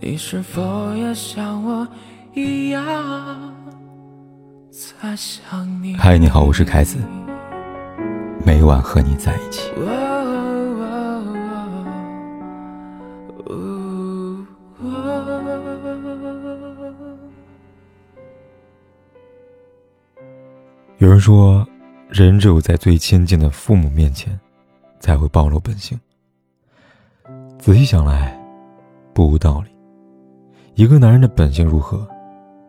你是否也像我一样在想你？嗨，你好，我是凯子，每晚和你在一起。有人说，人只有在最亲近的父母面前，才会暴露本性。仔细想来，不无道理。一个男人的本性如何，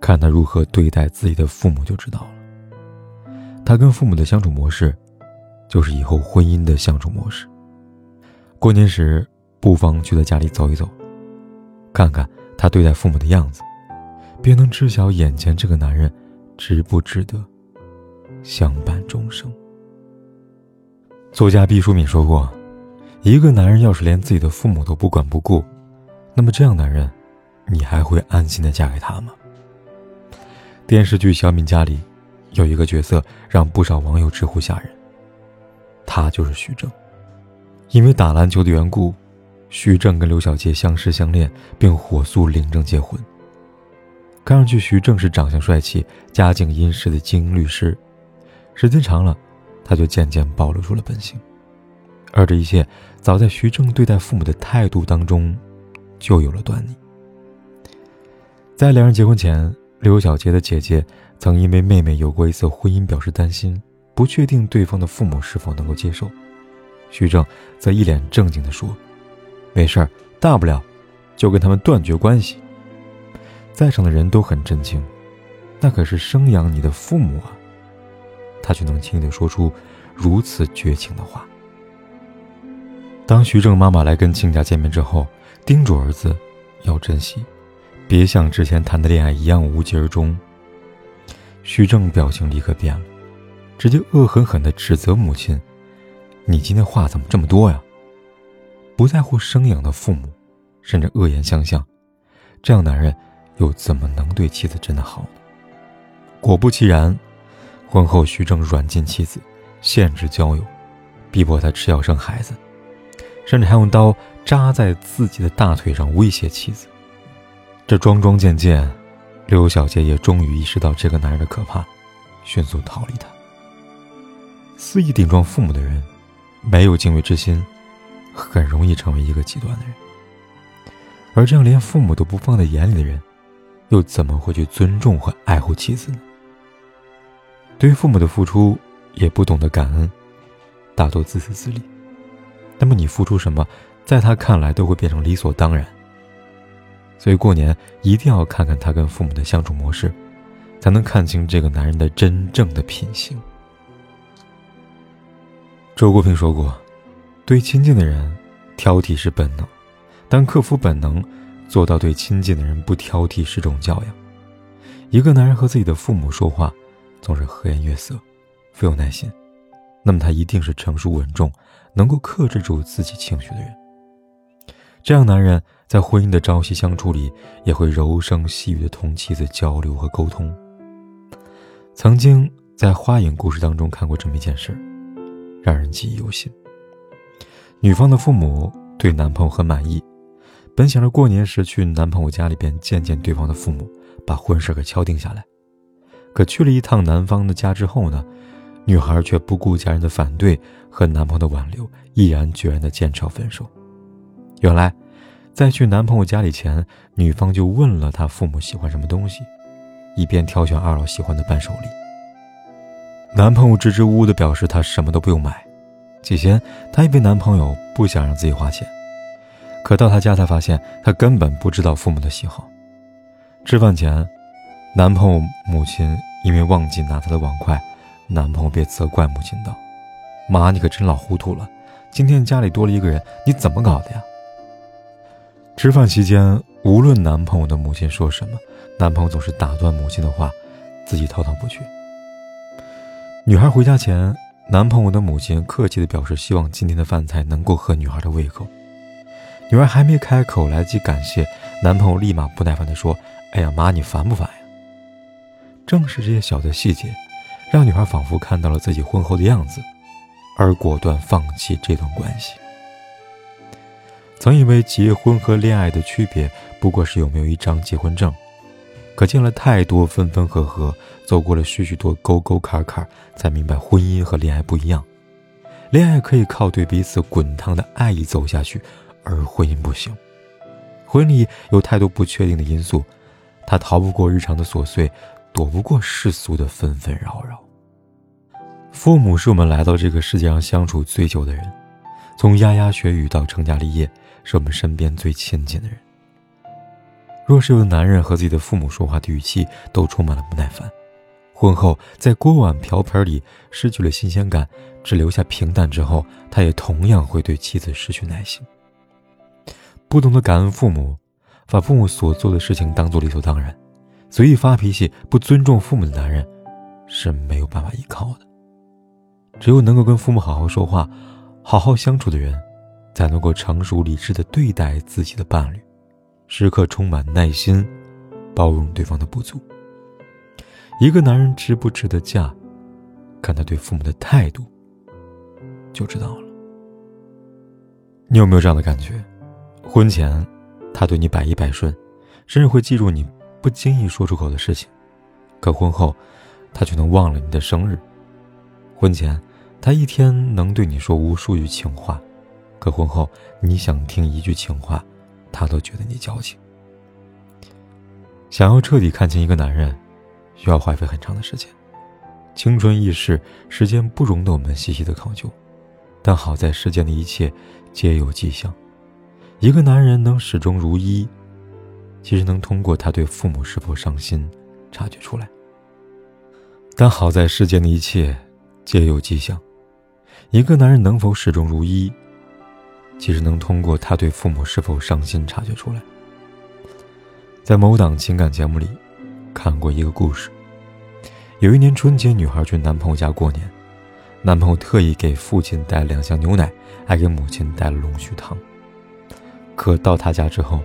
看他如何对待自己的父母就知道了。他跟父母的相处模式，就是以后婚姻的相处模式。过年时，不妨去他家里走一走，看看他对待父母的样子，便能知晓眼前这个男人值不值得相伴终生。作家毕淑敏说过：“一个男人要是连自己的父母都不管不顾，那么这样男人。”你还会安心的嫁给他吗？电视剧《小敏家》里，有一个角色让不少网友直呼吓人。他就是徐峥。因为打篮球的缘故，徐峥跟刘晓杰相识相恋，并火速领证结婚。看上去徐峥是长相帅气、家境殷实的精英律师，时间长了，他就渐渐暴露出了本性。而这一切，早在徐峥对待父母的态度当中，就有了端倪。在两人结婚前，刘小杰的姐姐曾因为妹妹有过一次婚姻表示担心，不确定对方的父母是否能够接受。徐正则一脸正经地说：“没事儿，大不了就跟他们断绝关系。”在场的人都很震惊，那可是生养你的父母啊！他却能轻易地说出如此绝情的话。当徐正妈妈来跟亲家见面之后，叮嘱儿子要珍惜。别像之前谈的恋爱一样无疾而终。徐正表情立刻变了，直接恶狠狠地指责母亲：“你今天话怎么这么多呀？不在乎生养的父母，甚至恶言相向，这样男人又怎么能对妻子真的好呢？”果不其然，婚后徐正软禁妻子，限制交友，逼迫她吃药生孩子，甚至还用刀扎在自己的大腿上威胁妻子。这桩桩件件，刘小姐也终于意识到这个男人的可怕，迅速逃离他。肆意顶撞父母的人，没有敬畏之心，很容易成为一个极端的人。而这样连父母都不放在眼里的人，又怎么会去尊重和爱护妻子呢？对于父母的付出也不懂得感恩，大多自私自利。那么你付出什么，在他看来都会变成理所当然。所以过年一定要看看他跟父母的相处模式，才能看清这个男人的真正的品行。周国平说过：“对亲近的人，挑剔是本能；但克服本能，做到对亲近的人不挑剔是种教养。”一个男人和自己的父母说话，总是和颜悦色，富有耐心，那么他一定是成熟稳重，能够克制住自己情绪的人。这样男人在婚姻的朝夕相处里，也会柔声细语的同妻子交流和沟通。曾经在《花影》故事当中看过这么一件事，让人记忆犹新。女方的父母对男朋友很满意，本想着过年时去男朋友家里边见见对方的父母，把婚事给敲定下来。可去了一趟男方的家之后呢，女孩却不顾家人的反对和男朋友的挽留，毅然决然的坚持要分手。原来，在去男朋友家里前，女方就问了他父母喜欢什么东西，以便挑选二老喜欢的伴手礼。男朋友支支吾吾的表示他什么都不用买。起先，他以为男朋友不想让自己花钱，可到他家才发现他根本不知道父母的喜好。吃饭前，男朋友母亲因为忘记拿他的碗筷，男朋友便责怪母亲道：“妈，你可真老糊涂了，今天家里多了一个人，你怎么搞的呀？”吃饭期间，无论男朋友的母亲说什么，男朋友总是打断母亲的话，自己滔滔不绝。女孩回家前，男朋友的母亲客气地表示希望今天的饭菜能够合女孩的胃口。女孩还没开口来及感谢，男朋友立马不耐烦地说：“哎呀妈，你烦不烦呀？”正是这些小的细节，让女孩仿佛看到了自己婚后的样子，而果断放弃这段关系。曾以为结婚和恋爱的区别不过是有没有一张结婚证，可见了太多分分合合，走过了许许多沟沟坎坎，才明白婚姻和恋爱不一样。恋爱可以靠对彼此滚烫的爱意走下去，而婚姻不行。婚礼有太多不确定的因素，它逃不过日常的琐碎，躲不过世俗的纷纷扰扰。父母是我们来到这个世界上相处最久的人，从牙牙学语到成家立业。是我们身边最亲近的人。若是有男人和自己的父母说话的语气都充满了不耐烦，婚后在锅碗瓢盆里失去了新鲜感，只留下平淡之后，他也同样会对妻子失去耐心。不懂得感恩父母，把父母所做的事情当做理所当然，随意发脾气、不尊重父母的男人，是没有办法依靠的。只有能够跟父母好好说话、好好相处的人。才能够成熟理智的对待自己的伴侣，时刻充满耐心，包容对方的不足。一个男人值不值得嫁，看他对父母的态度就知道了。你有没有这样的感觉？婚前，他对你百依百顺，甚至会记住你不经意说出口的事情；可婚后，他却能忘了你的生日。婚前，他一天能对你说无数句情话。可婚后，你想听一句情话，他都觉得你矫情。想要彻底看清一个男人，需要花费很长的时间。青春易逝，时间不容得我们细细的考究。但好在世间的一切皆有迹象，一个男人能始终如一，其实能通过他对父母是否伤心察觉出来。但好在世间的一切皆有迹象，一个男人能否始终如一？其实能通过他对父母是否伤心察觉出来。在某档情感节目里，看过一个故事。有一年春节，女孩去男朋友家过年，男朋友特意给父亲带两箱牛奶，还给母亲带了龙须糖。可到她家之后，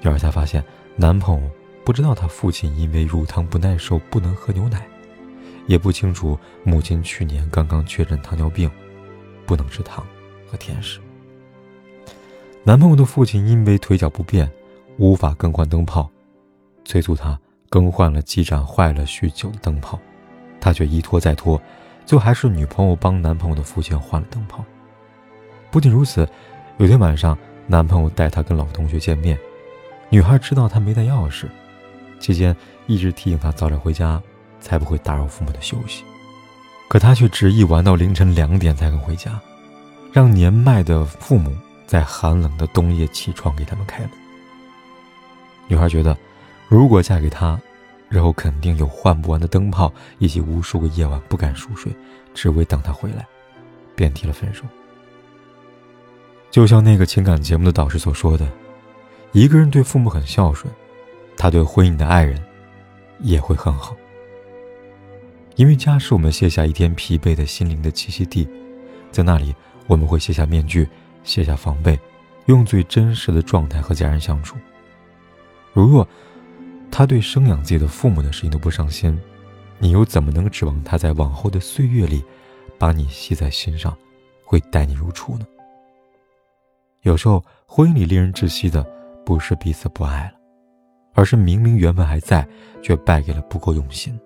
女儿才发现，男朋友不知道他父亲因为乳糖不耐受不能喝牛奶，也不清楚母亲去年刚刚确诊糖尿病，不能吃糖和甜食。男朋友的父亲因为腿脚不便，无法更换灯泡，催促他更换了几盏坏了许久的灯泡，他却一拖再拖，最后还是女朋友帮男朋友的父亲换了灯泡。不仅如此，有天晚上，男朋友带她跟老同学见面，女孩知道他没带钥匙，期间一直提醒他早点回家，才不会打扰父母的休息，可他却执意玩到凌晨两点才肯回家，让年迈的父母。在寒冷的冬夜起床给他们开门。女孩觉得，如果嫁给他，日后肯定有换不完的灯泡，以及无数个夜晚不敢熟睡，只为等他回来，便提了分手。就像那个情感节目的导师所说的，一个人对父母很孝顺，他对婚姻的爱人也会很好。因为家是我们卸下一天疲惫的心灵的栖息地，在那里我们会卸下面具。卸下防备，用最真实的状态和家人相处。如若他对生养自己的父母的事情都不上心，你又怎么能指望他在往后的岁月里把你系在心上，会待你如初呢？有时候，婚姻里令人窒息的不是彼此不爱了，而是明明缘分还在，却败给了不够用心。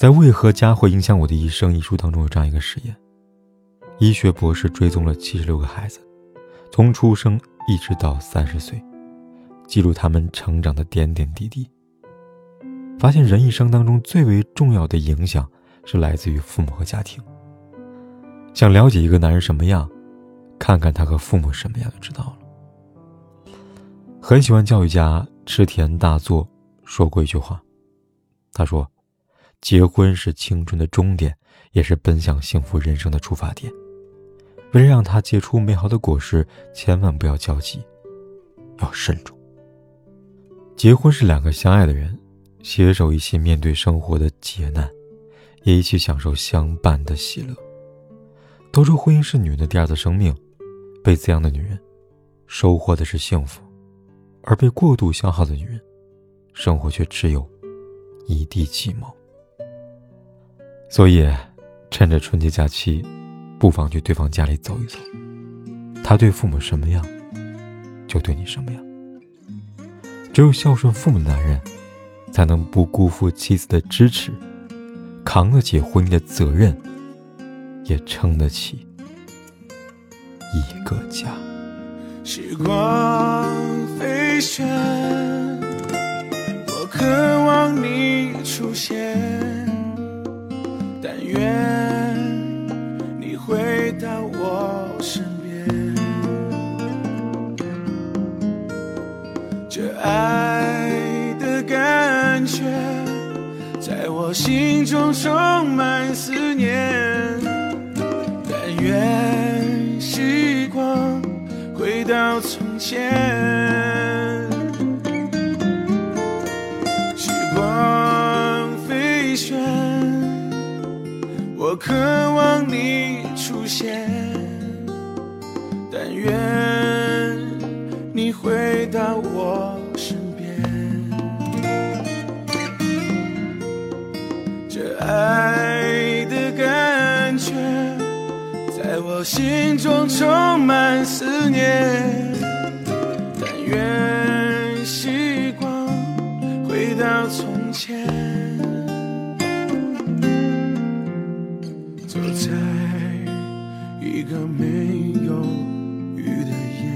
在《为何家会影响我的一生》一书当中有这样一个实验。医学博士追踪了七十六个孩子，从出生一直到三十岁，记录他们成长的点点滴滴。发现人一生当中最为重要的影响是来自于父母和家庭。想了解一个男人什么样，看看他和父母什么样就知道了。很喜欢教育家池田大作说过一句话，他说：“结婚是青春的终点，也是奔向幸福人生的出发点。”为了让他结出美好的果实，千万不要焦急，要慎重。结婚是两个相爱的人携手一起面对生活的劫难，也一起享受相伴的喜乐。都说婚姻是女人的第二次生命，被滋养的女人，收获的是幸福；而被过度消耗的女人，生活却只有一地鸡毛。所以，趁着春节假期。不妨去对方家里走一走，他对父母什么样，就对你什么样。只有孝顺父母的男人，才能不辜负妻子的支持，扛得起婚姻的责任，也撑得起一个家。时光飞旋，我渴望你出现，充满思念，但愿时光。回到从前，时光飞旋，我渴望你出现，但愿你回到我我心中充满思念，但愿时光回到从前，走在一个没有雨的夜，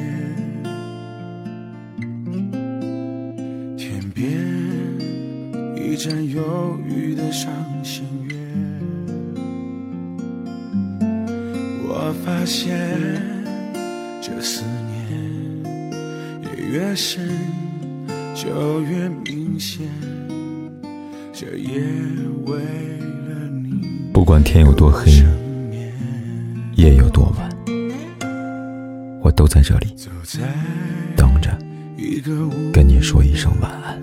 天边一盏忧郁的伤心现，这思念也越深，就越明显。这夜为了你，不管天有多黑，夜有多晚，我都在这里等着，跟你说一声晚安。